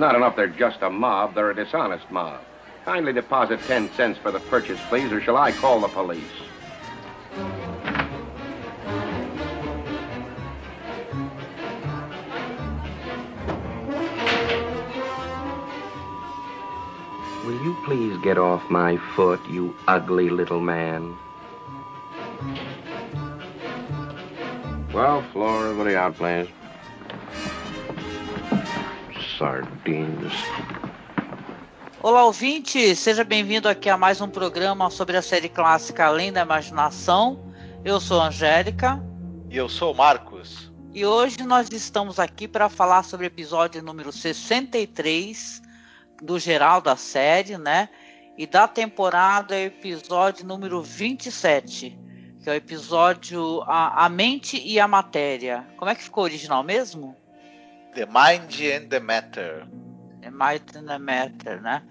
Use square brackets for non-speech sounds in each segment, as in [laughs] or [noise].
Not enough they're just a mob, they're a dishonest mob. Kindly deposit 10 cents for the purchase, please, or shall I call the police? Will you please get off my foot, you ugly little man? Well, floor, everybody out, please. Sardines. Olá, ouvinte! Seja bem-vindo aqui a mais um programa sobre a série clássica Além da Imaginação. Eu sou a Angélica. E eu sou o Marcos. E hoje nós estamos aqui para falar sobre o episódio número 63 do geral da série, né? E da temporada é o episódio número 27, que é o episódio a, a Mente e a Matéria. Como é que ficou o original mesmo? The Mind and the Matter. The Mind and the Matter, né?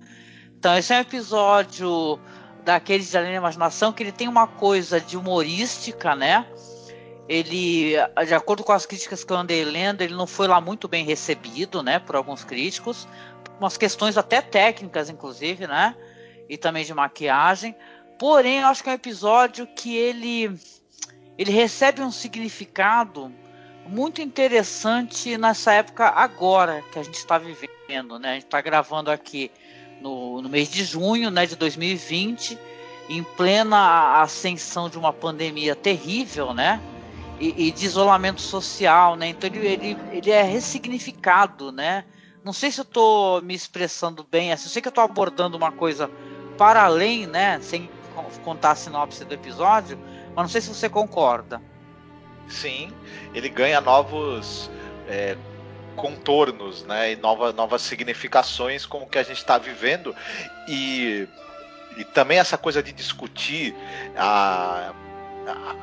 Então, esse é um episódio daqueles de Além da Imaginação que ele tem uma coisa de humorística, né? Ele, de acordo com as críticas que eu andei lendo, ele não foi lá muito bem recebido, né, por alguns críticos, umas questões até técnicas, inclusive, né, e também de maquiagem. Porém, eu acho que é um episódio que ele ele recebe um significado muito interessante nessa época agora que a gente está vivendo, né? A gente está gravando aqui no, no, mês de junho, né, de 2020, em plena ascensão de uma pandemia terrível, né? E, e de isolamento social, né? Então ele, ele, ele é ressignificado, né? Não sei se eu estou me expressando bem, assim, eu sei que eu estou abordando uma coisa para além, né? Sem contar a sinopse do episódio, mas não sei se você concorda. Sim, ele ganha novos é, contornos, né? E nova, novas significações com o que a gente está vivendo. E, e também essa coisa de discutir a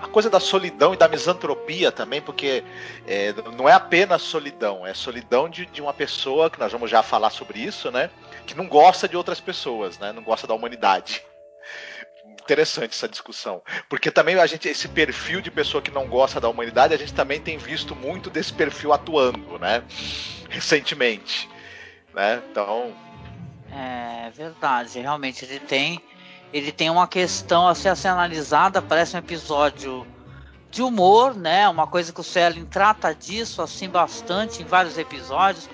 a coisa da solidão e da misantropia também, porque é, não é apenas solidão, é solidão de, de, uma pessoa, que nós vamos já falar sobre isso, né? Que não gosta de outras pessoas, né? Não gosta da humanidade interessante essa discussão. Porque também a gente, esse perfil de pessoa que não gosta da humanidade, a gente também tem visto muito desse perfil atuando, né? Recentemente. Né? Então. É verdade, realmente ele tem. Ele tem uma questão a ser, a ser analisada, parece um episódio de humor, né? Uma coisa que o Selin trata disso assim bastante em vários episódios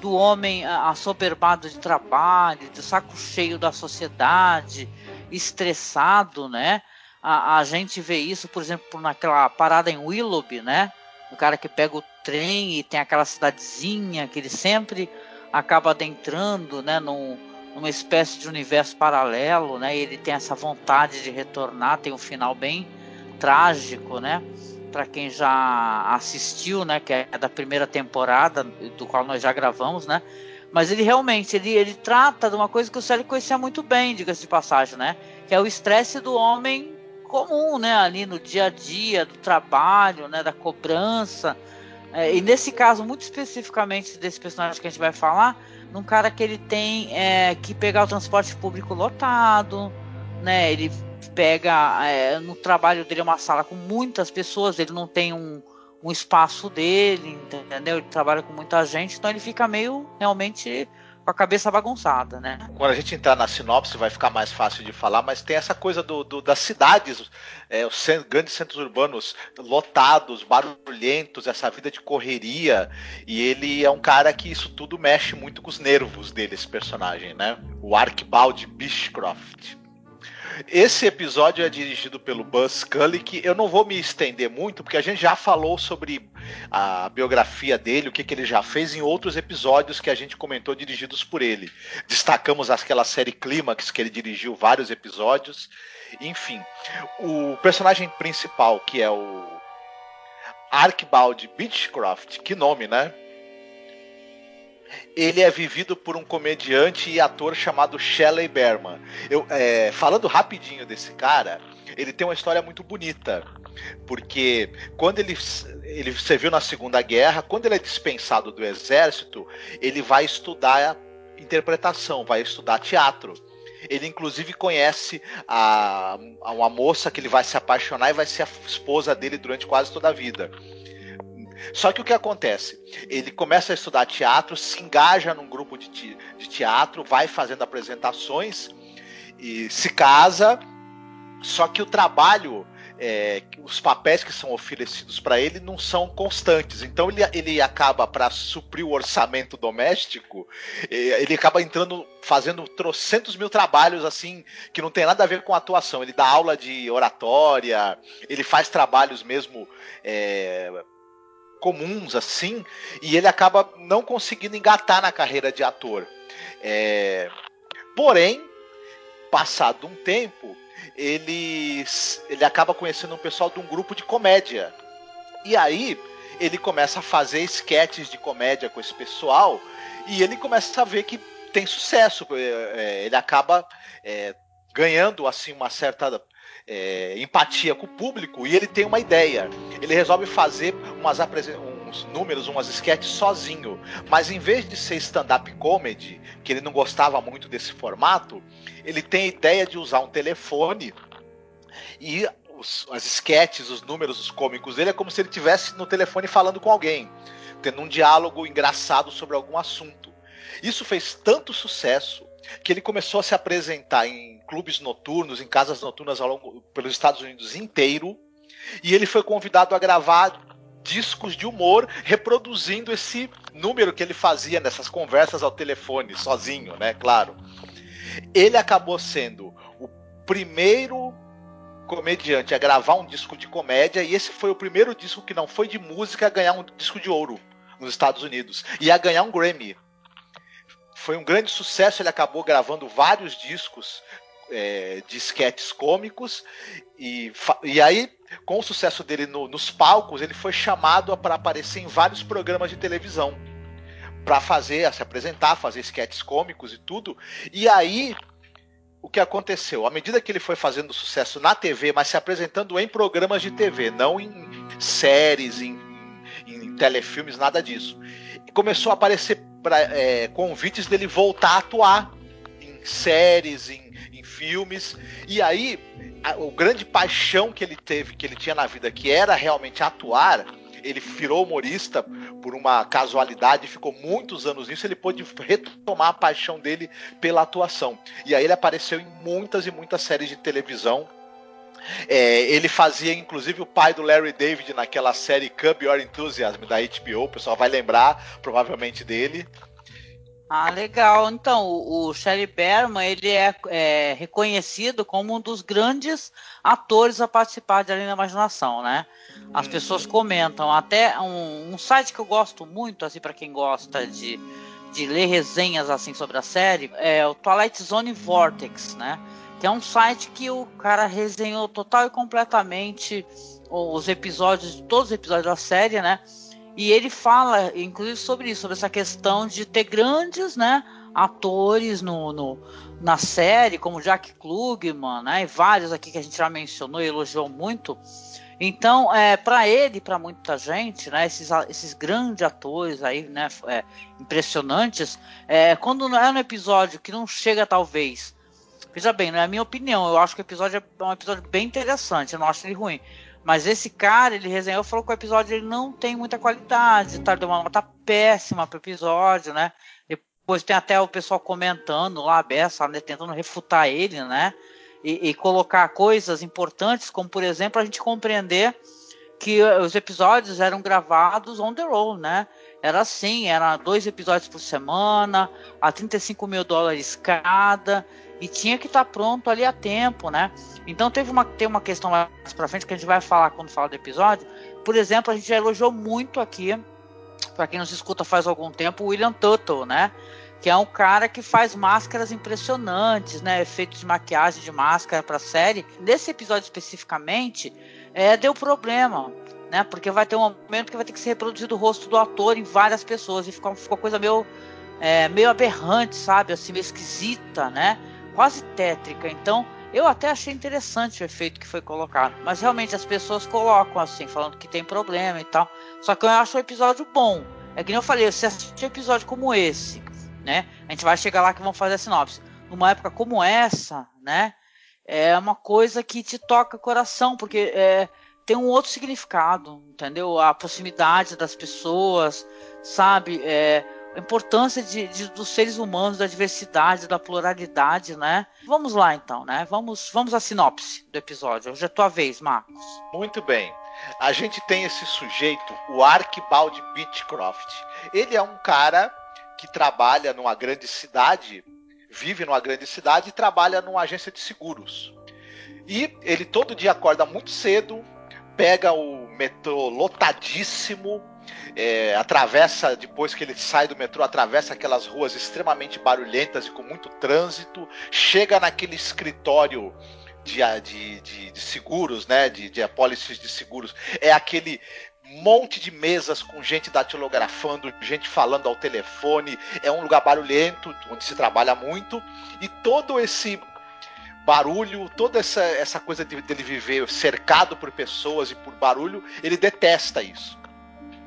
do homem assoberbado de trabalho, de saco cheio da sociedade, estressado, né? A, a gente vê isso, por exemplo, naquela parada em Willoughby, né? O cara que pega o trem e tem aquela cidadezinha que ele sempre acaba adentrando, né? Num, numa espécie de universo paralelo, né? E ele tem essa vontade de retornar, tem um final bem trágico, né? Para quem já assistiu, né? Que é da primeira temporada, do qual nós já gravamos, né? Mas ele realmente, ele, ele trata de uma coisa que o Célio conhecia muito bem, diga-se de passagem, né? Que é o estresse do homem comum, né? Ali no dia a dia, do trabalho, né? Da cobrança. É, e nesse caso, muito especificamente desse personagem que a gente vai falar, num cara que ele tem é, que pegar o transporte público lotado, né? Ele pega é, no trabalho dele uma sala com muitas pessoas, ele não tem um, um espaço dele, entendeu? Ele trabalha com muita gente, então ele fica meio realmente com a cabeça bagunçada, né? Quando a gente entrar na sinopse vai ficar mais fácil de falar, mas tem essa coisa do, do das cidades, é, os grandes centros urbanos lotados, barulhentos, essa vida de correria, e ele é um cara que isso tudo mexe muito com os nervos dele, esse personagem, né? O Archibald Bishcroft. Esse episódio é dirigido pelo Buzz Scully, que eu não vou me estender muito, porque a gente já falou sobre a biografia dele, o que, que ele já fez em outros episódios que a gente comentou dirigidos por ele. Destacamos aquela série Clímax, que ele dirigiu vários episódios. Enfim, o personagem principal, que é o Archibald Beechcroft, que nome, né? Ele é vivido por um comediante e ator chamado Shelley Berman. Eu, é, falando rapidinho desse cara, ele tem uma história muito bonita. Porque quando ele, ele serviu na Segunda Guerra, quando ele é dispensado do exército, ele vai estudar interpretação, vai estudar teatro. Ele inclusive conhece a, a uma moça que ele vai se apaixonar e vai ser a esposa dele durante quase toda a vida. Só que o que acontece? Ele começa a estudar teatro, se engaja num grupo de, de teatro, vai fazendo apresentações e se casa. Só que o trabalho é, os papéis que são oferecidos para ele não são constantes. Então ele, ele acaba, para suprir o orçamento doméstico, é, ele acaba entrando, fazendo trocentos mil trabalhos assim, que não tem nada a ver com atuação. Ele dá aula de oratória, ele faz trabalhos mesmo. É, comuns assim, e ele acaba não conseguindo engatar na carreira de ator. É... Porém, passado um tempo, ele, ele acaba conhecendo um pessoal de um grupo de comédia. E aí ele começa a fazer sketches de comédia com esse pessoal e ele começa a ver que tem sucesso. É, é, ele acaba é, ganhando assim uma certa é, empatia com o público e ele tem uma ideia. Ele resolve fazer umas uns números, umas sketches sozinho. Mas em vez de ser stand-up comedy, que ele não gostava muito desse formato, ele tem a ideia de usar um telefone e os, as sketches, os números, os cômicos dele é como se ele estivesse no telefone falando com alguém, tendo um diálogo engraçado sobre algum assunto. Isso fez tanto sucesso que ele começou a se apresentar em clubes noturnos, em casas noturnas ao longo pelos Estados Unidos inteiro, e ele foi convidado a gravar discos de humor reproduzindo esse número que ele fazia nessas conversas ao telefone, sozinho, né? Claro. Ele acabou sendo o primeiro comediante a gravar um disco de comédia e esse foi o primeiro disco que não foi de música a ganhar um disco de ouro nos Estados Unidos e a ganhar um Grammy. Foi um grande sucesso, ele acabou gravando vários discos é, de sketches cômicos e, e aí com o sucesso dele no, nos palcos, ele foi chamado para aparecer em vários programas de televisão para fazer, se apresentar, fazer sketches cômicos e tudo. E aí o que aconteceu? À medida que ele foi fazendo sucesso na TV, mas se apresentando em programas de TV, não em séries, em, em telefilmes, nada disso. começou a aparecer pra, é, convites dele voltar a atuar séries, em, em filmes. E aí a, o grande paixão que ele teve, que ele tinha na vida, que era realmente atuar, ele virou humorista por uma casualidade, ficou muitos anos nisso, ele pôde retomar a paixão dele pela atuação. E aí ele apareceu em muitas e muitas séries de televisão. É, ele fazia inclusive o pai do Larry David naquela série Cub Your Enthusiasm da HBO, o pessoal vai lembrar provavelmente dele. Ah, legal. Então, o, o Shelley Berman, ele é, é, reconhecido como um dos grandes atores a participar de Além da Imaginação, né? As uhum. pessoas comentam. Até um, um, site que eu gosto muito, assim, para quem gosta de, de ler resenhas, assim, sobre a série, é o Twilight Zone Vortex, né? Que é um site que o cara resenhou total e completamente os episódios, todos os episódios da série, né? E ele fala, inclusive, sobre isso, sobre essa questão de ter grandes, né, atores no, no na série, como Jack Klugman, né, e vários aqui que a gente já mencionou e elogiou muito. Então, é, para ele, para muita gente, né, esses, esses grandes atores aí, né, é, impressionantes, é, quando é um episódio que não chega, talvez. Veja bem, não é a minha opinião, eu acho que o episódio é um episódio bem interessante, eu não acho ele ruim. Mas esse cara, ele resenhou, falou que o episódio ele não tem muita qualidade, tá? Deu uma nota péssima pro episódio, né? Depois tem até o pessoal comentando lá, Bessa, né, tentando refutar ele, né? E, e, colocar coisas importantes, como por exemplo, a gente compreender que os episódios eram gravados on the roll, né? Era assim, era dois episódios por semana, a 35 mil dólares cada, e tinha que estar tá pronto ali a tempo, né? Então teve uma, tem uma questão mais pra frente que a gente vai falar quando falar do episódio. Por exemplo, a gente já elogiou muito aqui, para quem nos escuta faz algum tempo, o William Tuttle, né? Que é um cara que faz máscaras impressionantes, né? Efeitos de maquiagem de máscara para série. Nesse episódio especificamente, é, deu problema, né? Porque vai ter um momento que vai ter que ser reproduzido o rosto do ator em várias pessoas e ficou, ficou coisa meio é, meio aberrante, sabe? Assim, meio esquisita, né? Quase tétrica. Então, eu até achei interessante o efeito que foi colocado. Mas realmente as pessoas colocam assim, falando que tem problema e tal. Só que eu acho o episódio bom. É que nem eu falei, você assistir episódio como esse, né? A gente vai chegar lá que vão fazer a sinopse. Numa época como essa, né? É uma coisa que te toca o coração, porque é, tem um outro significado, entendeu? A proximidade das pessoas, sabe? É, a importância de, de, dos seres humanos, da diversidade, da pluralidade, né? Vamos lá então, né? Vamos, vamos à sinopse do episódio. Hoje é tua vez, Marcos. Muito bem. A gente tem esse sujeito, o Archibald Beechcroft. Ele é um cara que trabalha numa grande cidade, vive numa grande cidade e trabalha numa agência de seguros. E ele todo dia acorda muito cedo, pega o metrô lotadíssimo, é, atravessa, depois que ele sai do metrô, atravessa aquelas ruas extremamente barulhentas e com muito trânsito, chega naquele escritório de, de, de, de seguros, né? De, de apólices de seguros. É aquele monte de mesas com gente datilografando, gente falando ao telefone. É um lugar barulhento, onde se trabalha muito. E todo esse barulho, toda essa, essa coisa de, dele viver cercado por pessoas e por barulho, ele detesta isso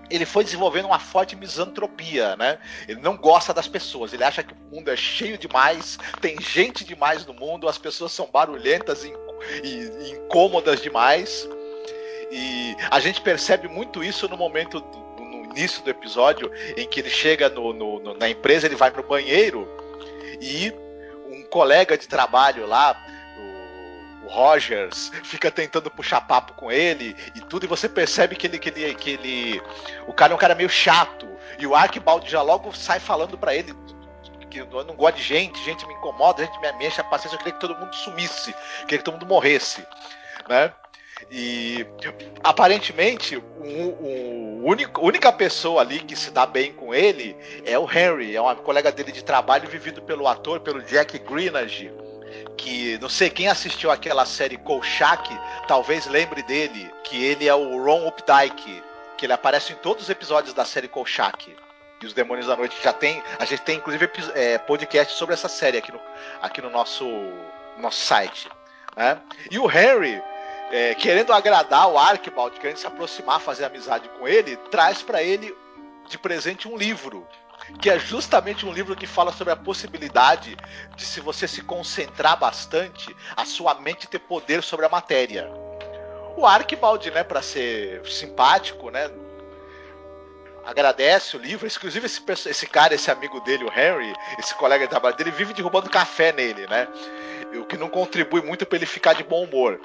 ele foi desenvolvendo uma forte misantropia, né? Ele não gosta das pessoas, ele acha que o mundo é cheio demais, tem gente demais no mundo, as pessoas são barulhentas e, e, incômodas demais. E a gente percebe muito isso no momento do, no início do episódio em que ele chega no, no, no, na empresa, ele vai no banheiro e um colega de trabalho lá o Rogers fica tentando puxar papo com ele e tudo, e você percebe que ele, que ele, que ele. O cara é um cara meio chato. E o Archibald já logo sai falando para ele que eu não gosto de gente, gente me incomoda, gente me enche a paciência, eu queria que todo mundo sumisse, queria que todo mundo morresse. Né? E aparentemente, o, o único, a única pessoa ali que se dá bem com ele é o Henry, é uma colega dele de trabalho vivido pelo ator, pelo Jack Greenage que não sei quem assistiu aquela série Kolchak, talvez lembre dele, que ele é o Ron Updike, que ele aparece em todos os episódios da série Kolchak. E os Demônios da Noite já tem, a gente tem inclusive é, podcast sobre essa série aqui no, aqui no nosso, nosso site. Né? E o Harry, é, querendo agradar o Archibald, querendo se aproximar, fazer amizade com ele, traz para ele de presente um livro que é justamente um livro que fala sobre a possibilidade de, se você se concentrar bastante, a sua mente ter poder sobre a matéria. O Archibald, né, para ser simpático, né, agradece o livro. Inclusive, esse, esse cara, esse amigo dele, o Henry, esse colega de trabalho dele, vive derrubando café nele, né? O que não contribui muito para ele ficar de bom humor.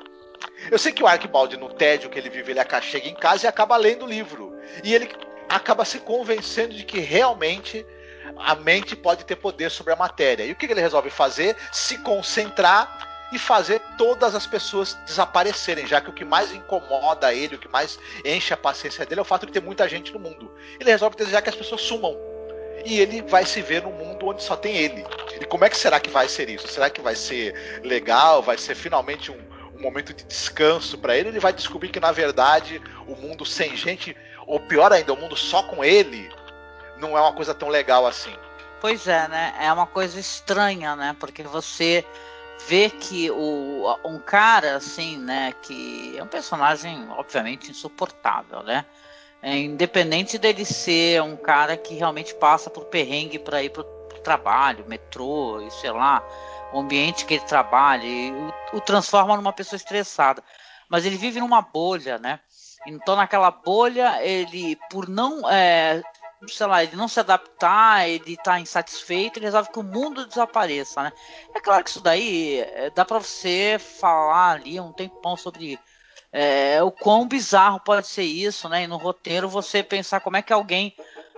Eu sei que o Archibald, no tédio que ele vive, ele chega em casa e acaba lendo o livro. E ele acaba se convencendo de que realmente a mente pode ter poder sobre a matéria. E o que ele resolve fazer? Se concentrar e fazer todas as pessoas desaparecerem, já que o que mais incomoda ele, o que mais enche a paciência dele é o fato de ter muita gente no mundo. Ele resolve desejar que as pessoas sumam. E ele vai se ver num mundo onde só tem ele. E como é que será que vai ser isso? Será que vai ser legal? Vai ser finalmente um, um momento de descanso para ele? Ele vai descobrir que na verdade o mundo sem gente ou pior ainda, o mundo só com ele, não é uma coisa tão legal assim. Pois é, né? É uma coisa estranha, né? Porque você vê que o, um cara assim, né, que é um personagem obviamente insuportável, né? É, independente dele ser um cara que realmente passa por perrengue para ir pro, pro trabalho, metrô, e sei lá, o ambiente que ele trabalha, e o, o transforma numa pessoa estressada. Mas ele vive numa bolha, né? Então, naquela bolha, ele, por não, é, sei lá, ele não se adaptar, ele tá insatisfeito, ele resolve que o mundo desapareça, né? É claro que isso daí é, dá para você falar ali um tempão sobre é, o quão bizarro pode ser isso, né? E no roteiro você pensar como é que alguém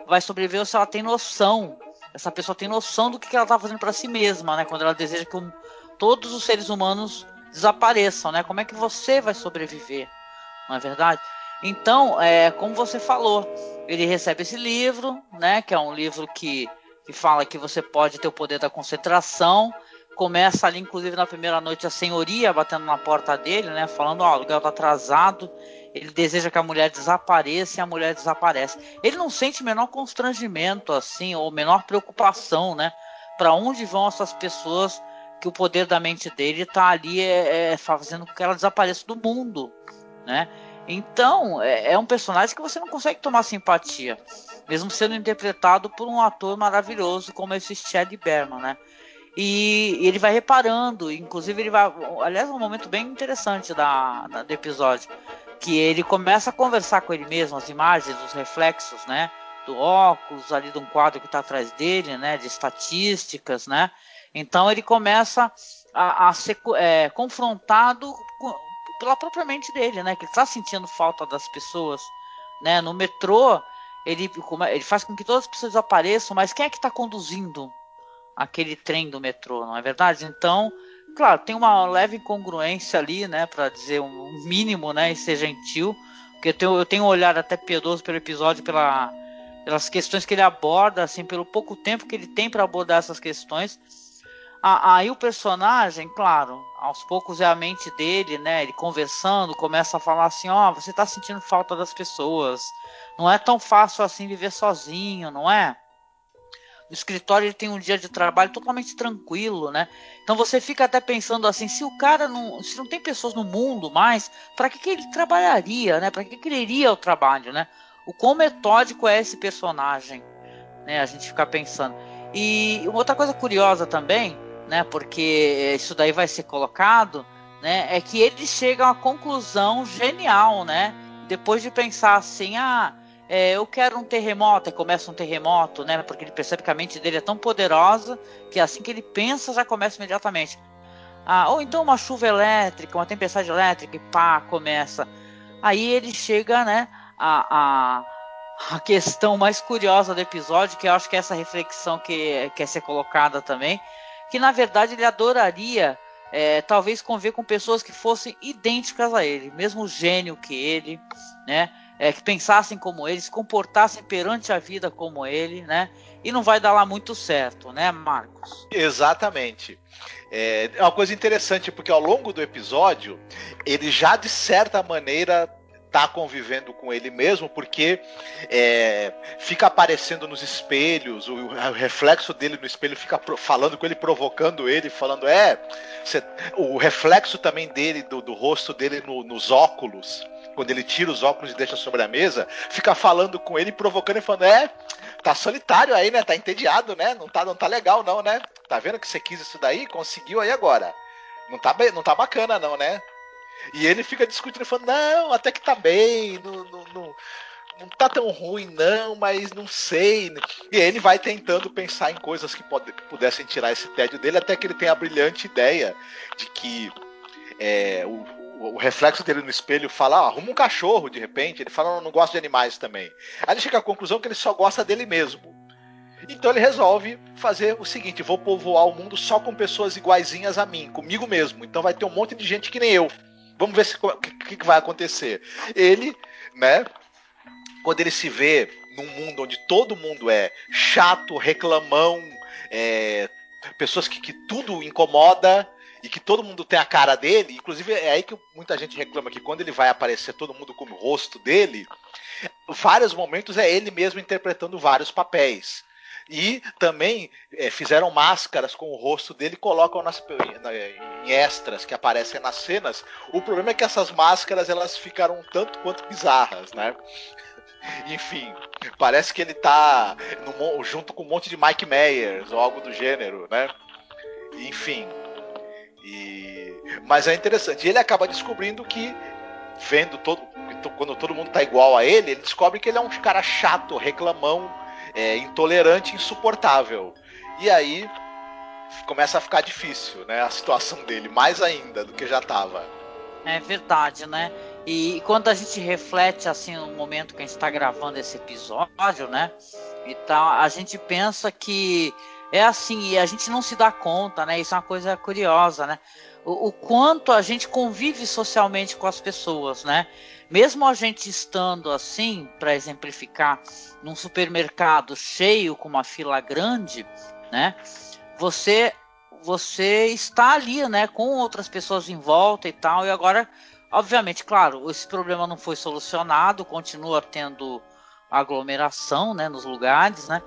vai sobreviver ou se ela tem noção, essa pessoa tem noção do que ela tá fazendo para si mesma, né? Quando ela deseja que um, todos os seres humanos desapareçam, né? Como é que você vai sobreviver? Não é verdade? Então, é, como você falou, ele recebe esse livro, né, que é um livro que, que fala que você pode ter o poder da concentração, começa ali, inclusive na primeira noite, a senhoria batendo na porta dele, né? Falando, ó, oh, o aluguel tá atrasado. Ele deseja que a mulher desapareça e a mulher desaparece. Ele não sente menor constrangimento, assim, ou menor preocupação, né? Para onde vão essas pessoas que o poder da mente dele tá ali é, é, fazendo com que ela desapareça do mundo, né? Então, é, é um personagem que você não consegue tomar simpatia, mesmo sendo interpretado por um ator maravilhoso como esse Chad Berman, né? E, ele vai reparando, inclusive ele vai. Aliás, é um momento bem interessante da, da, do episódio. Que ele começa a conversar com ele mesmo, as imagens, os reflexos, né? Do óculos, ali de um quadro que está atrás dele, né? De estatísticas, né? Então ele começa a, a ser é, confrontado pela própria mente dele, né? Que ele está sentindo falta das pessoas, né? No metrô, ele, ele faz com que todas as pessoas apareçam, mas quem é que está conduzindo aquele trem do metrô, não é verdade? Então, claro, tem uma leve incongruência ali, né, para dizer um mínimo, né, e ser gentil, porque eu tenho, eu tenho um olhar até piedoso pelo episódio, pela, pelas questões que ele aborda, assim, pelo pouco tempo que ele tem para abordar essas questões. Aí o personagem, claro, aos poucos é a mente dele, né? Ele conversando, começa a falar assim: ó, oh, você tá sentindo falta das pessoas. Não é tão fácil assim viver sozinho, não é? No escritório ele tem um dia de trabalho totalmente tranquilo, né? Então você fica até pensando assim, se o cara não, se não tem pessoas no mundo mais, para que, que ele trabalharia, né? Para que, que ele iria ao trabalho, né? O quão metódico é esse personagem, né? A gente fica pensando. E outra coisa curiosa também, né? Porque isso daí vai ser colocado, né? É que ele chega a uma conclusão genial, né? Depois de pensar assim, ah, é, eu quero um terremoto, e começa um terremoto, né? Porque ele percebe que a mente dele é tão poderosa que assim que ele pensa já começa imediatamente. Ah, ou então uma chuva elétrica, uma tempestade elétrica e pá, começa. Aí ele chega, né, a, a, a questão mais curiosa do episódio, que eu acho que é essa reflexão que quer ser colocada também, que na verdade ele adoraria é, talvez conviver com pessoas que fossem idênticas a ele, mesmo gênio que ele, né? é, que pensassem como ele, se comportassem perante a vida como ele, né? E não vai dar lá muito certo, né, Marcos? Exatamente. É, é uma coisa interessante, porque ao longo do episódio, ele já de certa maneira tá convivendo com ele mesmo, porque é, fica aparecendo nos espelhos, o, o, reflexo dele no espelho fica pro, falando com ele, provocando ele, falando, é, cê, o reflexo também dele, do, do rosto dele no, nos óculos, quando ele tira os óculos e deixa sobre a mesa, fica falando com ele, provocando e falando: É, tá solitário aí, né? Tá entediado, né? Não tá, não tá legal, não, né? Tá vendo que você quis isso daí? Conseguiu aí agora. Não tá, não tá bacana, não, né? E ele fica discutindo, falando: Não, até que tá bem, não, não, não, não tá tão ruim, não, mas não sei. E ele vai tentando pensar em coisas que, pode, que pudessem tirar esse tédio dele, até que ele tem a brilhante ideia de que é, o, o reflexo dele no espelho fala, ah, arruma um cachorro de repente. Ele fala, não, não gosta de animais também. Aí ele chega à conclusão que ele só gosta dele mesmo. Então ele resolve fazer o seguinte: vou povoar o mundo só com pessoas iguaizinhas a mim, comigo mesmo. Então vai ter um monte de gente que nem eu. Vamos ver o que, que vai acontecer. Ele, né? Quando ele se vê num mundo onde todo mundo é chato, reclamão, é, pessoas que, que tudo incomoda, e que todo mundo tem a cara dele, inclusive é aí que muita gente reclama que quando ele vai aparecer todo mundo como o rosto dele, vários momentos é ele mesmo interpretando vários papéis. E também é, fizeram máscaras com o rosto dele e colocam nas, em extras que aparecem nas cenas. O problema é que essas máscaras elas ficaram tanto quanto bizarras, né? [laughs] Enfim, parece que ele tá no, junto com um monte de Mike Myers ou algo do gênero, né? Enfim, e... Mas é interessante. E ele acaba descobrindo que, vendo todo. Quando todo mundo tá igual a ele, ele descobre que ele é um cara chato, reclamão, é, intolerante, insuportável. E aí começa a ficar difícil, né? A situação [laughs] dele, mais ainda do que já estava. É verdade, né? E quando a gente reflete assim no momento que a gente está gravando esse episódio, né? E tal, a gente pensa que é assim, e a gente não se dá conta, né? Isso é uma coisa curiosa, né? O, o, quanto a gente convive socialmente com as pessoas, né? Mesmo a gente estando assim, para exemplificar, num supermercado cheio com uma fila grande, né? Você você está ali, né, com outras pessoas em volta e tal, e agora, obviamente, claro, esse problema não foi solucionado, continua tendo aglomeração, né, nos lugares, né,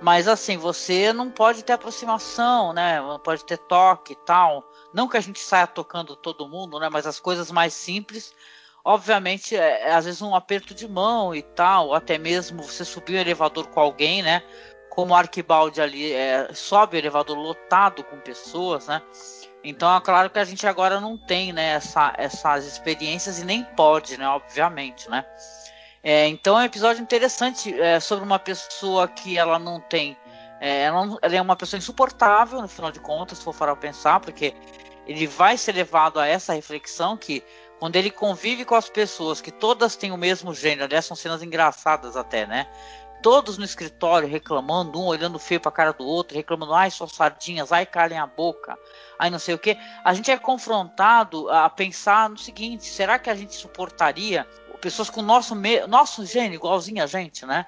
mas assim, você não pode ter aproximação, né, não pode ter toque e tal, não que a gente saia tocando todo mundo, né, mas as coisas mais simples, obviamente, é, é às vezes um aperto de mão e tal, até mesmo você subir o elevador com alguém, né, como o Arquibaldi ali é, sobe o elevador lotado com pessoas, né? Então é claro que a gente agora não tem né, essa, essas experiências e nem pode, né? Obviamente, né? É, então é um episódio interessante é, sobre uma pessoa que ela não tem. É, ela, ela, é uma pessoa insuportável, no final de contas, se for para pensar, porque ele vai ser levado a essa reflexão que quando ele convive com as pessoas que todas têm o mesmo gênero, aliás, são cenas engraçadas até, né? todos no escritório reclamando, um olhando feio pra cara do outro, reclamando, ai, suas sardinhas, ai, calem a boca, ai, não sei o que. A gente é confrontado a pensar no seguinte: será que a gente suportaria pessoas com nosso, nosso gênio, igualzinho a gente, né?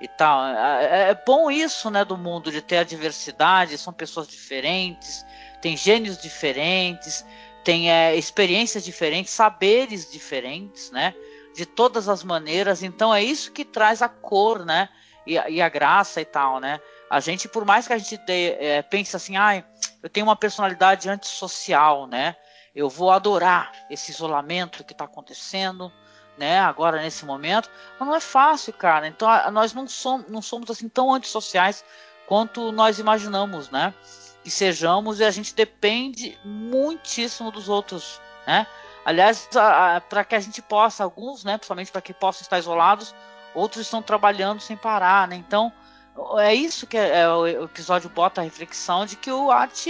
E tal. É, é, é bom isso, né, do mundo, de ter a diversidade, são pessoas diferentes, tem gênios diferentes, tem é, experiências diferentes, saberes diferentes, né? de todas as maneiras. Então é isso que traz a cor, né? E, e a graça e tal, né? A gente, por mais que a gente de, é, pense assim, ah, eu tenho uma personalidade antissocial, né? Eu vou adorar esse isolamento que está acontecendo, né? Agora nesse momento, mas não é fácil, cara. Então a, nós não somos, não somos assim tão antissociais quanto nós imaginamos, né? Que sejamos e a gente depende muitíssimo dos outros, né? Aliás, para que a gente possa, alguns, né, principalmente para que possam estar isolados, outros estão trabalhando sem parar, né? Então, é isso que é, é, o episódio bota a reflexão de que o Art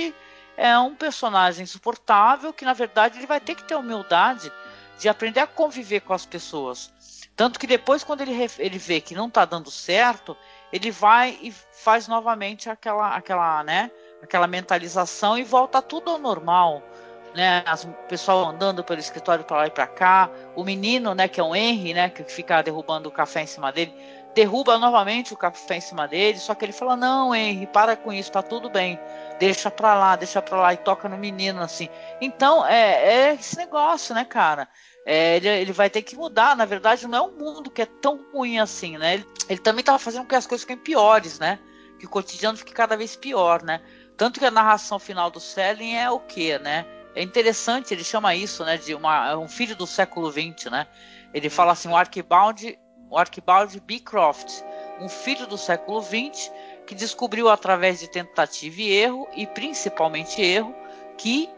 é um personagem insuportável, que na verdade ele vai ter que ter humildade de aprender a conviver com as pessoas. Tanto que depois, quando ele, ele vê que não está dando certo, ele vai e faz novamente aquela, aquela, né, aquela mentalização e volta tudo ao normal né? As, o pessoal andando pelo escritório para lá e para cá. O menino, né, que é o Henry, né, que fica derrubando o café em cima dele, derruba novamente o café em cima dele. Só que ele fala: Não, Henry, para com isso, tá tudo bem. Deixa pra lá, deixa pra lá e toca no menino assim. Então é, é esse negócio, né, cara? É, ele, ele, vai ter que mudar. Na verdade, não é um mundo que é tão ruim assim, né? Ele, ele também tá fazendo com que as coisas fiquem piores, né? Que o cotidiano fique cada vez pior, né? Tanto que a narração final do Selling é o que, né? É interessante, ele chama isso, né, de uma, um filho do século XX, né? Ele fala assim, o Archibald, o Archibald Beecroft, um filho do século XX que descobriu através de tentativa e erro e principalmente erro que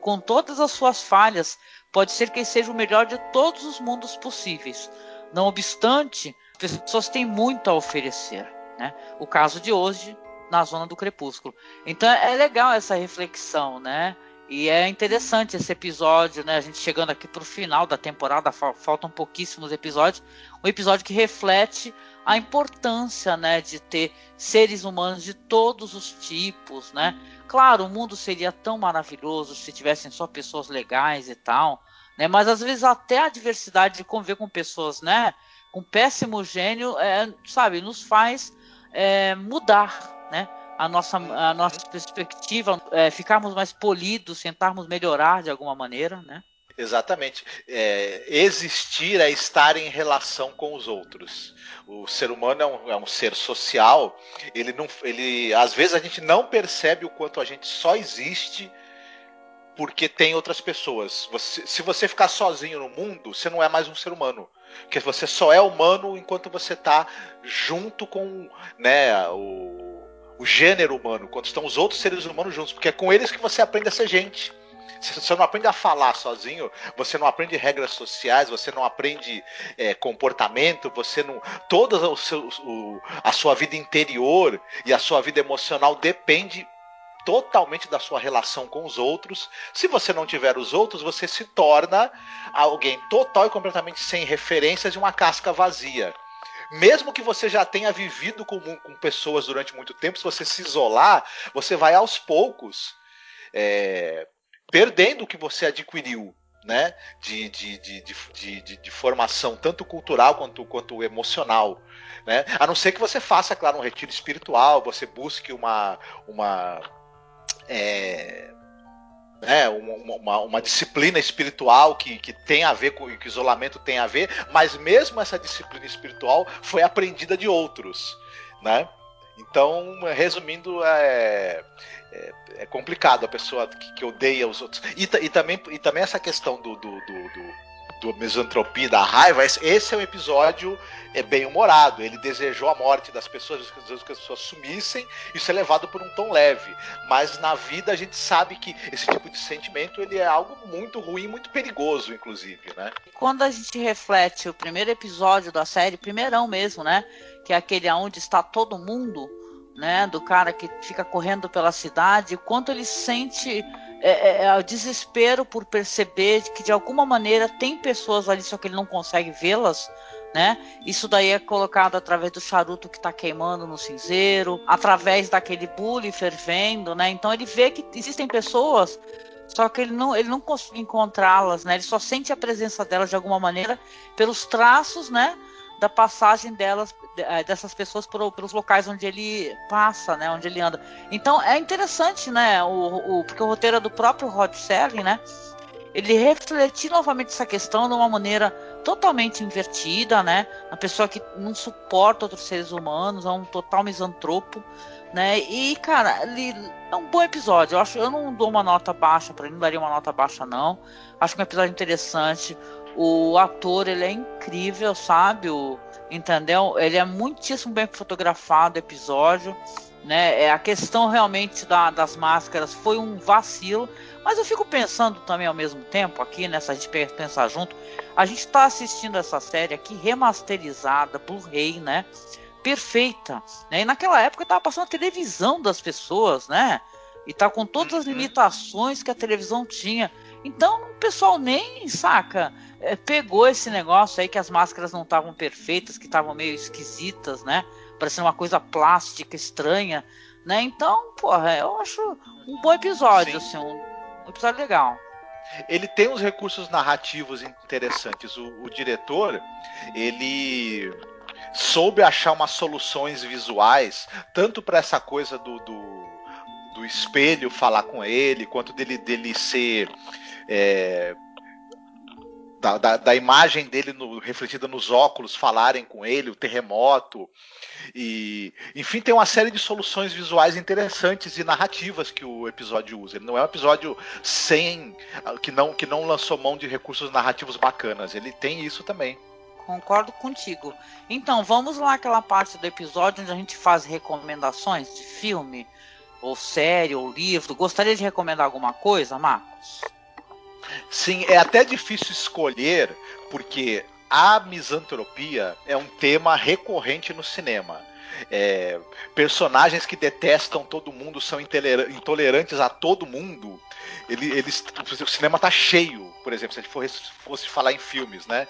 com todas as suas falhas pode ser que seja o melhor de todos os mundos possíveis. Não obstante, as pessoas têm muito a oferecer, né? O caso de hoje na zona do crepúsculo. Então é legal essa reflexão, né? E é interessante esse episódio, né? A gente chegando aqui pro final da temporada, faltam pouquíssimos episódios. Um episódio que reflete a importância, né, de ter seres humanos de todos os tipos, né? Claro, o mundo seria tão maravilhoso se tivessem só pessoas legais e tal, né? Mas às vezes até a diversidade de conviver com pessoas, né, com péssimo gênio, é, sabe, nos faz é, mudar, né? a nossa, a nossa perspectiva, é, ficarmos mais polidos, tentarmos melhorar de alguma maneira, né? Exatamente. É, existir é estar em relação com os outros. O ser humano é um, é um, ser social. Ele não, ele, às vezes a gente não percebe o quanto a gente só existe porque tem outras pessoas. Você, se você ficar sozinho no mundo, você não é mais um ser humano. Porque você só é humano enquanto você está junto com né, o, o gênero humano, quando estão os outros seres humanos juntos, porque é com eles que você aprende a ser gente. Você não aprende a falar sozinho, você não aprende regras sociais, você não aprende é, comportamento, você não. Toda o seu, o, a sua vida interior e a sua vida emocional depende totalmente da sua relação com os outros. Se você não tiver os outros, você se torna alguém total e completamente sem referências e uma casca vazia mesmo que você já tenha vivido com, com pessoas durante muito tempo, se você se isolar, você vai aos poucos é, perdendo o que você adquiriu. Né, de, de, de, de, formação, tanto cultural quanto, quanto emocional. Né? A não ser que você faça, claro, um retiro espiritual, você busque uma, uma é, né, uma, uma, uma, disciplina espiritual que, que tem a ver com que isolamento tem a ver, mas mesmo essa disciplina espiritual foi aprendida de outros, né? Então, resumindo, é, é, é complicado a pessoa que, que, odeia os outros. E, e, também, e também essa questão do, do, do, do do misantropia, da raiva, esse é um episódio é bem humorado. Ele desejou a morte das pessoas, que as pessoas sumissem, isso é levado por um tom leve. Mas na vida a gente sabe que esse tipo de sentimento ele é algo muito ruim, muito perigoso, inclusive, né? Quando a gente reflete o primeiro episódio da série, primeirão mesmo, né? Que é aquele onde está todo mundo, né? Do cara que fica correndo pela cidade, quanto ele sente é, é, é, o desespero por perceber que de alguma maneira tem pessoas ali, só que ele não consegue vê-las, né? Isso daí é colocado através do charuto que está queimando no cinzeiro, através daquele bule fervendo, né? Então ele vê que existem pessoas, só que ele não, ele não consegue encontrá-las, né? Ele só sente a presença delas de alguma maneira pelos traços, né? Da passagem delas, eh, dessas pessoas por, pelos locais onde ele passa, né, onde ele anda. Então é interessante, né, o, o porque o roteiro é do próprio Rod Serling, né, ele refletir novamente essa questão de uma maneira totalmente invertida, né, uma pessoa que não suporta outros seres humanos, é um total misantropo, né, e cara, ele é um bom episódio. Eu acho, eu não dou uma nota baixa para ele, não daria uma nota baixa não. Acho que é um episódio interessante. O ator, ele é incrível, sabe? O, entendeu? Ele é muitíssimo bem fotografado, episódio. Né? É, a questão realmente da, das máscaras foi um vacilo. Mas eu fico pensando também ao mesmo tempo aqui, nessa né, a gente pensar junto, a gente está assistindo essa série aqui remasterizada, Blu-ray, né? Perfeita. Né? E naquela época estava passando a televisão das pessoas, né? E tá com todas as uhum. limitações que a televisão tinha. Então o pessoal nem saca. É, pegou esse negócio aí que as máscaras não estavam perfeitas, que estavam meio esquisitas, né? Parecendo uma coisa plástica, estranha, né? Então, porra, eu acho um bom episódio, Sim. assim, um, um, episódio legal. Ele tem uns recursos narrativos interessantes. O, o diretor, ele soube achar umas soluções visuais, tanto para essa coisa do, do, do, espelho falar com ele, quanto dele, dele ser é, da, da, da, imagem dele no, refletida nos óculos falarem com ele, o terremoto. E, enfim, tem uma série de soluções visuais interessantes e narrativas que o episódio usa. Ele não é um episódio sem que não que não lançou mão de recursos narrativos bacanas. Ele tem isso também. Concordo contigo. Então, vamos lá aquela parte do episódio onde a gente faz recomendações de filme, ou série, ou livro. Gostaria de recomendar alguma coisa, Marcos? Sim, é até difícil escolher, porque a misantropia é um tema recorrente no cinema. É, personagens que detestam todo mundo, são intolerantes a todo mundo. Ele, eles, o cinema tá cheio, por exemplo, se a gente fosse falar em filmes, né?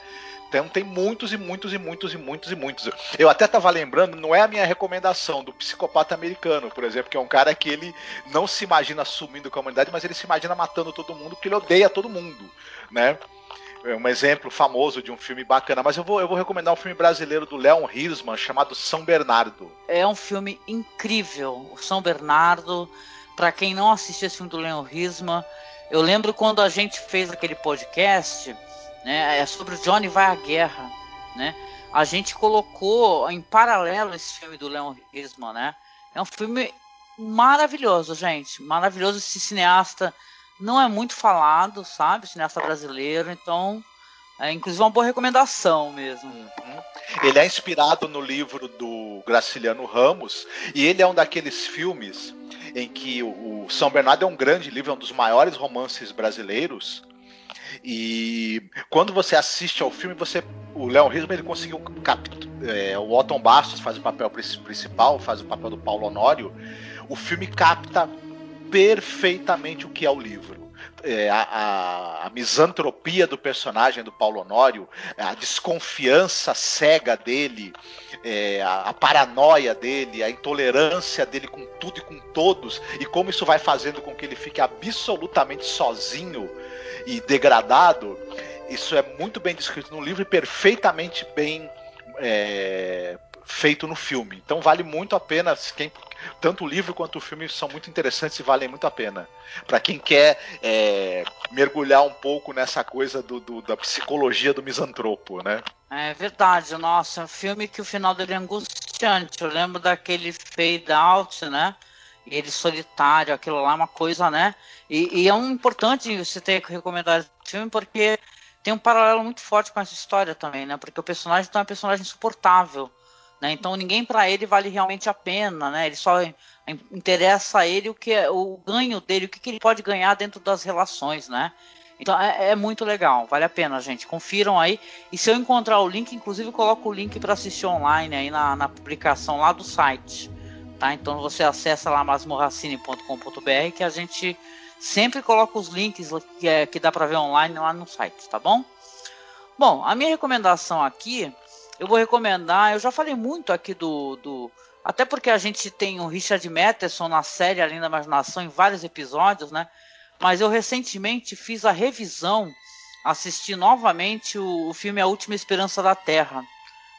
Então tem muitos e muitos e muitos e muitos e muitos. Eu até estava lembrando, não é a minha recomendação do psicopata americano, por exemplo, que é um cara que ele não se imagina sumindo com a humanidade, mas ele se imagina matando todo mundo porque ele odeia todo mundo, né? É um exemplo famoso de um filme bacana, mas eu vou, eu vou recomendar um filme brasileiro do Leon Hirschman chamado São Bernardo. É um filme incrível, o São Bernardo. Para quem não assistiu esse filme do Leon Hirschman, eu lembro quando a gente fez aquele podcast né? É sobre o Johnny vai à guerra, né? A gente colocou em paralelo esse filme do Leon Hirschman, né? É um filme maravilhoso, gente, maravilhoso. Esse cineasta não é muito falado, sabe? Cineasta brasileiro, então é inclusive uma boa recomendação mesmo. Uhum. Ele é inspirado no livro do Graciliano Ramos e ele é um daqueles filmes em que o São Bernardo é um grande livro, é um dos maiores romances brasileiros e quando você assiste ao filme, você o Léo Risman ele conseguiu é, o Otton Bastos faz o papel principal, faz o papel do Paulo Honório. O filme capta perfeitamente o que é o livro. É, a, a, misantropia do personagem do Paulo Honório, a desconfiança cega dele, é, a, a, paranoia dele, a intolerância dele com tudo e com todos, e como isso vai fazendo com que ele fique absolutamente sozinho e degradado, isso é muito bem descrito no livro e perfeitamente bem é, feito no filme. Então vale muito a pena quem tanto o livro quanto o filme são muito interessantes e valem muito a pena. Para quem quer é, mergulhar um pouco nessa coisa do, do, da psicologia do misantropo, né? É verdade, nossa, é um filme que o final dele é angustiante. Eu lembro daquele fade out, né? Ele solitário, aquilo lá é uma coisa, né? E, e é um importante você ter que recomendar esse filme porque tem um paralelo muito forte com essa história também, né? Porque o personagem então, é um personagem insuportável, né? Então ninguém para ele vale realmente a pena, né? Ele só interessa a ele o que é o ganho dele, o que, que ele pode ganhar dentro das relações, né? Então é, é, muito legal, vale a pena, gente. Confiram aí. E se eu encontrar o link, inclusive eu coloco o link para assistir online aí na, na, publicação lá do site. Tá? Então você acessa lá masmorracine.com.br que a gente sempre coloca os links que, é, que dá para ver online lá no site, tá bom? Bom, a minha recomendação aqui, eu vou recomendar, eu já falei muito aqui do, do até porque a gente tem o Richard Matheson na série Além da Imaginação em vários episódios, né? Mas eu recentemente fiz a revisão, assisti novamente o, o filme A Última Esperança da Terra,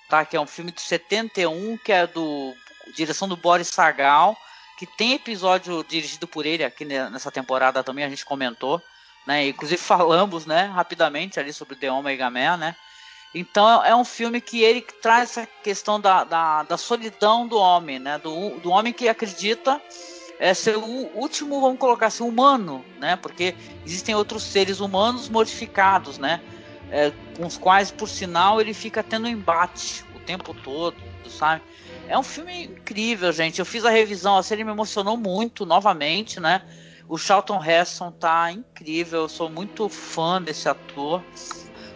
tá? Que é um filme de 71, que é do direção do Boris Sagal, que tem episódio dirigido por ele aqui nessa temporada também, a gente comentou, né? Inclusive [laughs] falamos, né, rapidamente ali sobre The Omega Man, né? Então é um filme que ele traz essa questão da, da, da solidão do homem, né? Do, do homem que acredita é ser o último, vamos colocar assim, humano, né? Porque existem outros seres humanos modificados, né? É, com os quais, por sinal, ele fica tendo embate o tempo todo, sabe? É um filme incrível, gente. Eu fiz a revisão, a série me emocionou muito novamente, né? O Charlton Heston tá incrível, eu sou muito fã desse ator.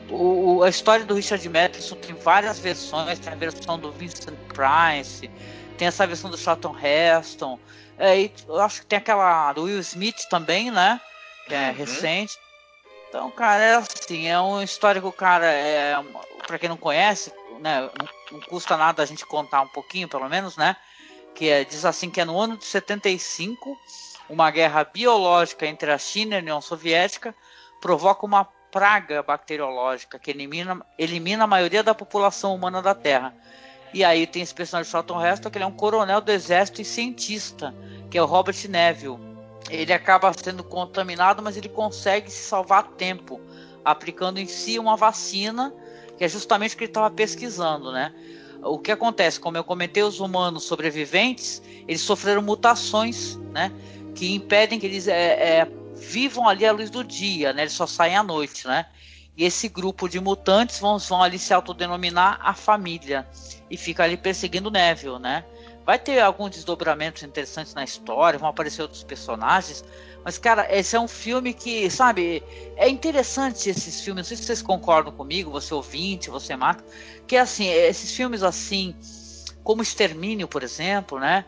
O, a história do Richard Matheson tem várias versões, tem a versão do Vincent Price, tem essa versão do Charlton Heston, é, eu acho que tem aquela do Will Smith também, né? Que é uhum. recente. Então, cara, é assim, é uma história que o cara é. Pra quem não conhece, né? Não, não, custa nada a gente contar um pouquinho, pelo menos, né? Que é, diz assim que é no ano de 75, uma guerra biológica entre a China e a União Soviética provoca uma praga bacteriológica que elimina, elimina a maioria da população humana da Terra. E aí tem esse personagem Charlton Heston, que ele é um coronel do exército e cientista, que é o Robert Neville. Ele acaba sendo contaminado, mas ele consegue se salvar a tempo, aplicando em si uma vacina, que é justamente o que ele estava pesquisando, né? O que acontece, como eu comentei, os humanos sobreviventes, eles sofreram mutações, né? Que impedem que eles é, é, vivam ali à luz do dia, né? Eles só saem à noite, né? E esse grupo de mutantes vão, vão ali se autodenominar a família e fica ali perseguindo Neville, né? Vai ter alguns desdobramentos interessantes na história, vão aparecer outros personagens, mas cara, esse é um filme que, sabe, é interessante esses filmes. Não sei se vocês concordam comigo, você ouvinte, você mata, que assim, esses filmes assim, como Extermínio, por exemplo, né?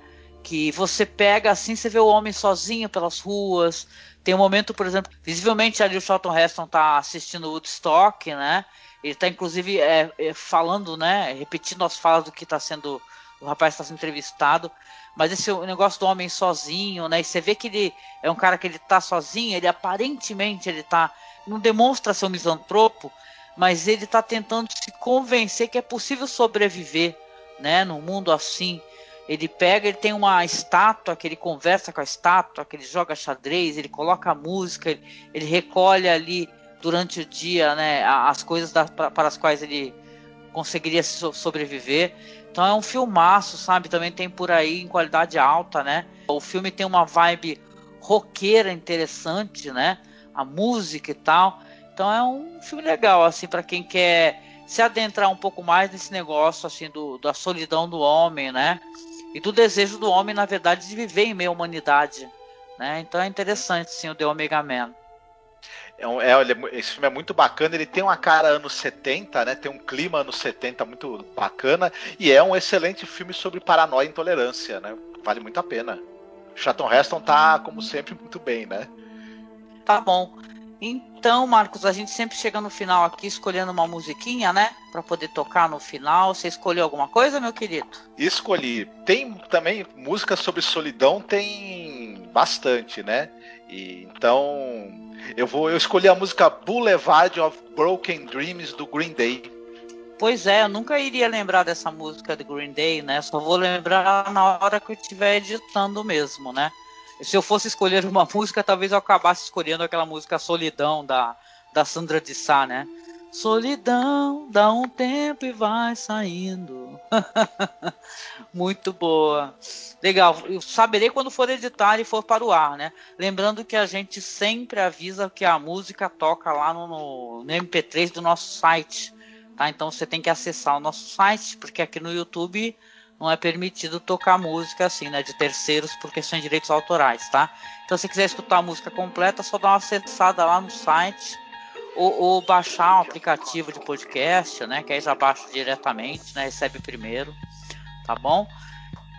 Que você pega assim, você vê o homem sozinho pelas ruas, tem um momento, por exemplo, visivelmente ali o Charlton Heston tá assistindo Woodstock, né? Ele tá inclusive é, é, falando, né? Repetindo as falas do que está sendo. O rapaz está sendo entrevistado. Mas esse negócio do homem sozinho, né? E você vê que ele é um cara que ele tá sozinho, ele aparentemente ele tá. Não demonstra ser um misantropo, mas ele tá tentando se convencer que é possível sobreviver, né? Num mundo assim. Ele pega, ele tem uma estátua que ele conversa com a estátua, que ele joga xadrez, ele coloca música, ele, ele recolhe ali durante o dia, né, as coisas da, para as quais ele conseguiria sobreviver. Então é um filmaço, sabe? Também tem por aí em qualidade alta, né? O filme tem uma vibe roqueira interessante, né? A música e tal. Então é um filme legal, assim, para quem quer se adentrar um pouco mais nesse negócio, assim, do, da solidão do homem, né? E do desejo do homem, na verdade, de viver em meio à humanidade. Né? Então é interessante, sim, o The Omega Man. É, um, é, é esse filme é muito bacana, ele tem uma cara anos 70, né? Tem um clima anos 70 muito bacana e é um excelente filme sobre paranoia e intolerância, né? Vale muito a pena. Chaton Heston tá, como sempre, muito bem, né? Tá bom. Então, Marcos, a gente sempre chega no final aqui escolhendo uma musiquinha, né? Para poder tocar no final. Você escolheu alguma coisa, meu querido? Escolhi. Tem também música sobre solidão, tem bastante, né? E, então, eu vou eu escolhi a música Boulevard of Broken Dreams do Green Day. Pois é, eu nunca iria lembrar dessa música do Green Day, né? Só vou lembrar na hora que eu estiver editando mesmo, né? Se eu fosse escolher uma [laughs] música, talvez eu acabasse escolhendo aquela música Solidão da, da Sandra de Sá, né? Solidão, dá um tempo e vai saindo. [laughs] Muito boa. Legal. Eu saberei quando for editar e for para o ar, né? Lembrando que a gente sempre avisa que a música toca lá no, no, no MP3 do nosso site. Tá? Então você tem que acessar o nosso site, porque aqui no YouTube não é permitido tocar música assim, né? De terceiros por questões de direitos autorais, tá? Então se quiser escutar a música completa, só dá uma acessada lá no site ou, ou, baixar um aplicativo de podcast, né? Que aí já baixa diretamente, né? Recebe primeiro, tá bom?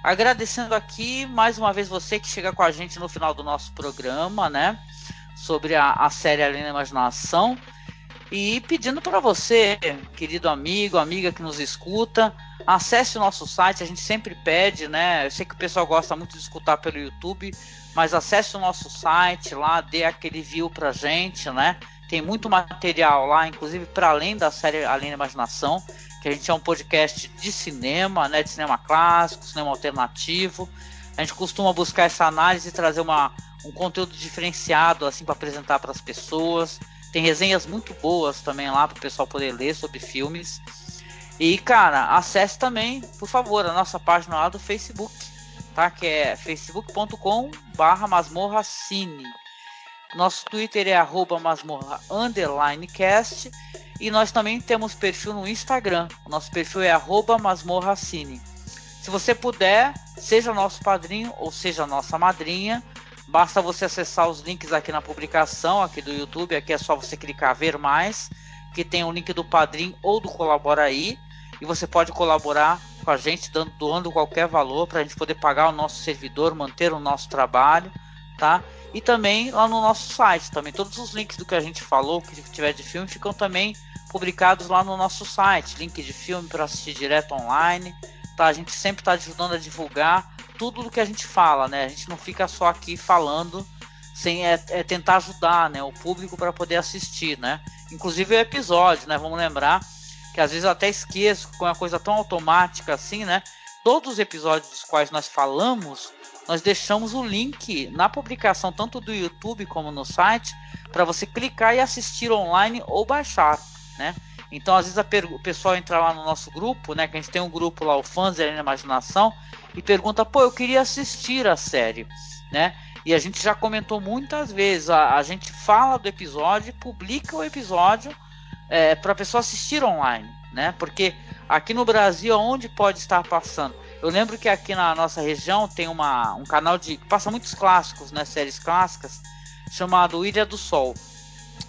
Agradecendo aqui mais uma vez você que chega com a gente no final do nosso programa, né? Sobre a, a série Além da Imaginação. E pedindo para você, querido amigo, amiga que nos escuta, acesse o nosso site, a gente sempre pede, né? Eu sei que o pessoal gosta muito de escutar pelo YouTube, mas acesse o nosso site lá, dê aquele view pra gente, né? Tem muito material lá, inclusive para além da série Além da Imaginação, que a gente é um podcast de cinema, né? De cinema clássico, cinema alternativo. A gente costuma buscar essa análise e trazer uma, um conteúdo diferenciado assim para apresentar para as pessoas. Tem resenhas muito boas também lá para o pessoal poder ler sobre filmes. E, cara, acesse também, por favor, a nossa página lá do Facebook, tá? Que é facebook.com barra masmorracine. Nosso Twitter é arroba masmorra cast. E nós também temos perfil no Instagram. O nosso perfil é arroba masmorracine. Se você puder, seja nosso padrinho ou seja nossa madrinha. Basta você acessar os links aqui na publicação, aqui do YouTube, aqui é só você clicar ver mais, que tem o link do Padrim ou do Colabora aí, e você pode colaborar com a gente dando, doando qualquer valor para a gente poder pagar o nosso servidor, manter o nosso trabalho, tá? E também lá no nosso site, também todos os links do que a gente falou, que tiver de filme, ficam também publicados lá no nosso site, link de filme para assistir direto online, tá? A gente sempre está ajudando a divulgar tudo do que a gente fala, né? A gente não fica só aqui falando sem é, é tentar ajudar, né, o público para poder assistir, né? Inclusive o episódio, né? Vamos lembrar que às vezes eu até esqueço com uma coisa tão automática assim, né? Todos os episódios dos quais nós falamos, nós deixamos o link na publicação tanto do YouTube como no site para você clicar e assistir online ou baixar, né? Então, às vezes o pessoal entra lá no nosso grupo, né? Que a gente tem um grupo lá, o Fãs da Imaginação, e pergunta, pô, eu queria assistir a série, né? E a gente já comentou muitas vezes, a, a gente fala do episódio, publica o episódio é, para a pessoa assistir online, né? Porque aqui no Brasil, onde pode estar passando? Eu lembro que aqui na nossa região tem uma, um canal de que passa muitos clássicos, né? Séries clássicas, chamado Ilha do Sol.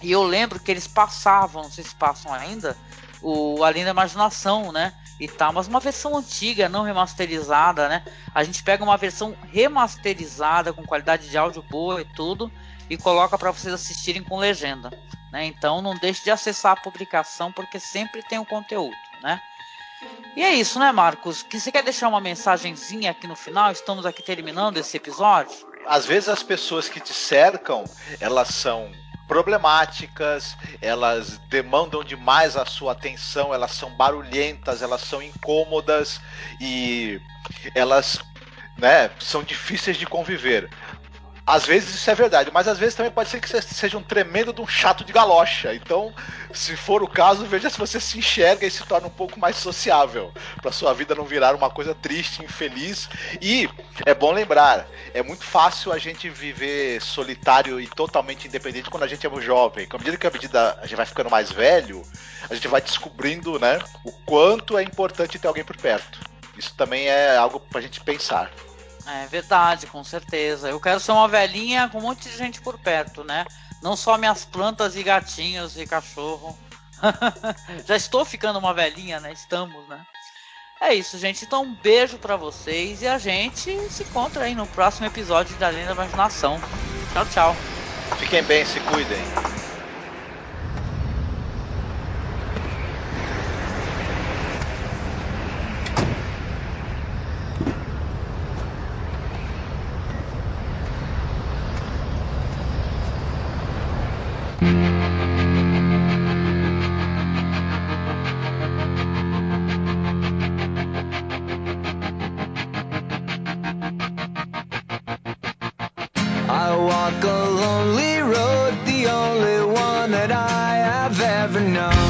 E eu lembro que eles passavam, não sei se passam ainda, o Além da Imaginação, né? E tal, mas uma versão antiga, não remasterizada, né? A gente pega uma versão remasterizada com qualidade de áudio boa e tudo e coloca para vocês assistirem com legenda, né? Então não deixe de acessar a publicação porque sempre tem o conteúdo, né? E é isso, né, Marcos? Que você quer deixar uma mensagenzinha aqui no final? Estamos aqui terminando esse episódio. Às vezes as pessoas que te cercam, elas são problemáticas, elas demandam demais a sua atenção, elas são barulhentas, elas são incômodas e elas né, são difíceis de conviver. Às vezes isso é verdade, mas às vezes também pode ser que você seja um tremendo de um chato de galocha. Então, se for o caso, veja se você se enxerga e se torna um pouco mais sociável, para sua vida não virar uma coisa triste, infeliz. E é bom lembrar, é muito fácil a gente viver solitário e totalmente independente quando a gente é jovem. À medida que a medida a gente vai ficando mais velho, a gente vai descobrindo, né, o quanto é importante ter alguém por perto. Isso também é algo para a gente pensar. É verdade, com certeza. Eu quero ser uma velhinha com um monte de gente por perto, né? Não só minhas plantas e gatinhos e cachorro. [laughs] Já estou ficando uma velhinha, né? Estamos, né? É isso, gente. Então, um beijo para vocês e a gente se encontra aí no próximo episódio da Lenda da Imaginação. Tchau, tchau. Fiquem bem, se cuidem. never know.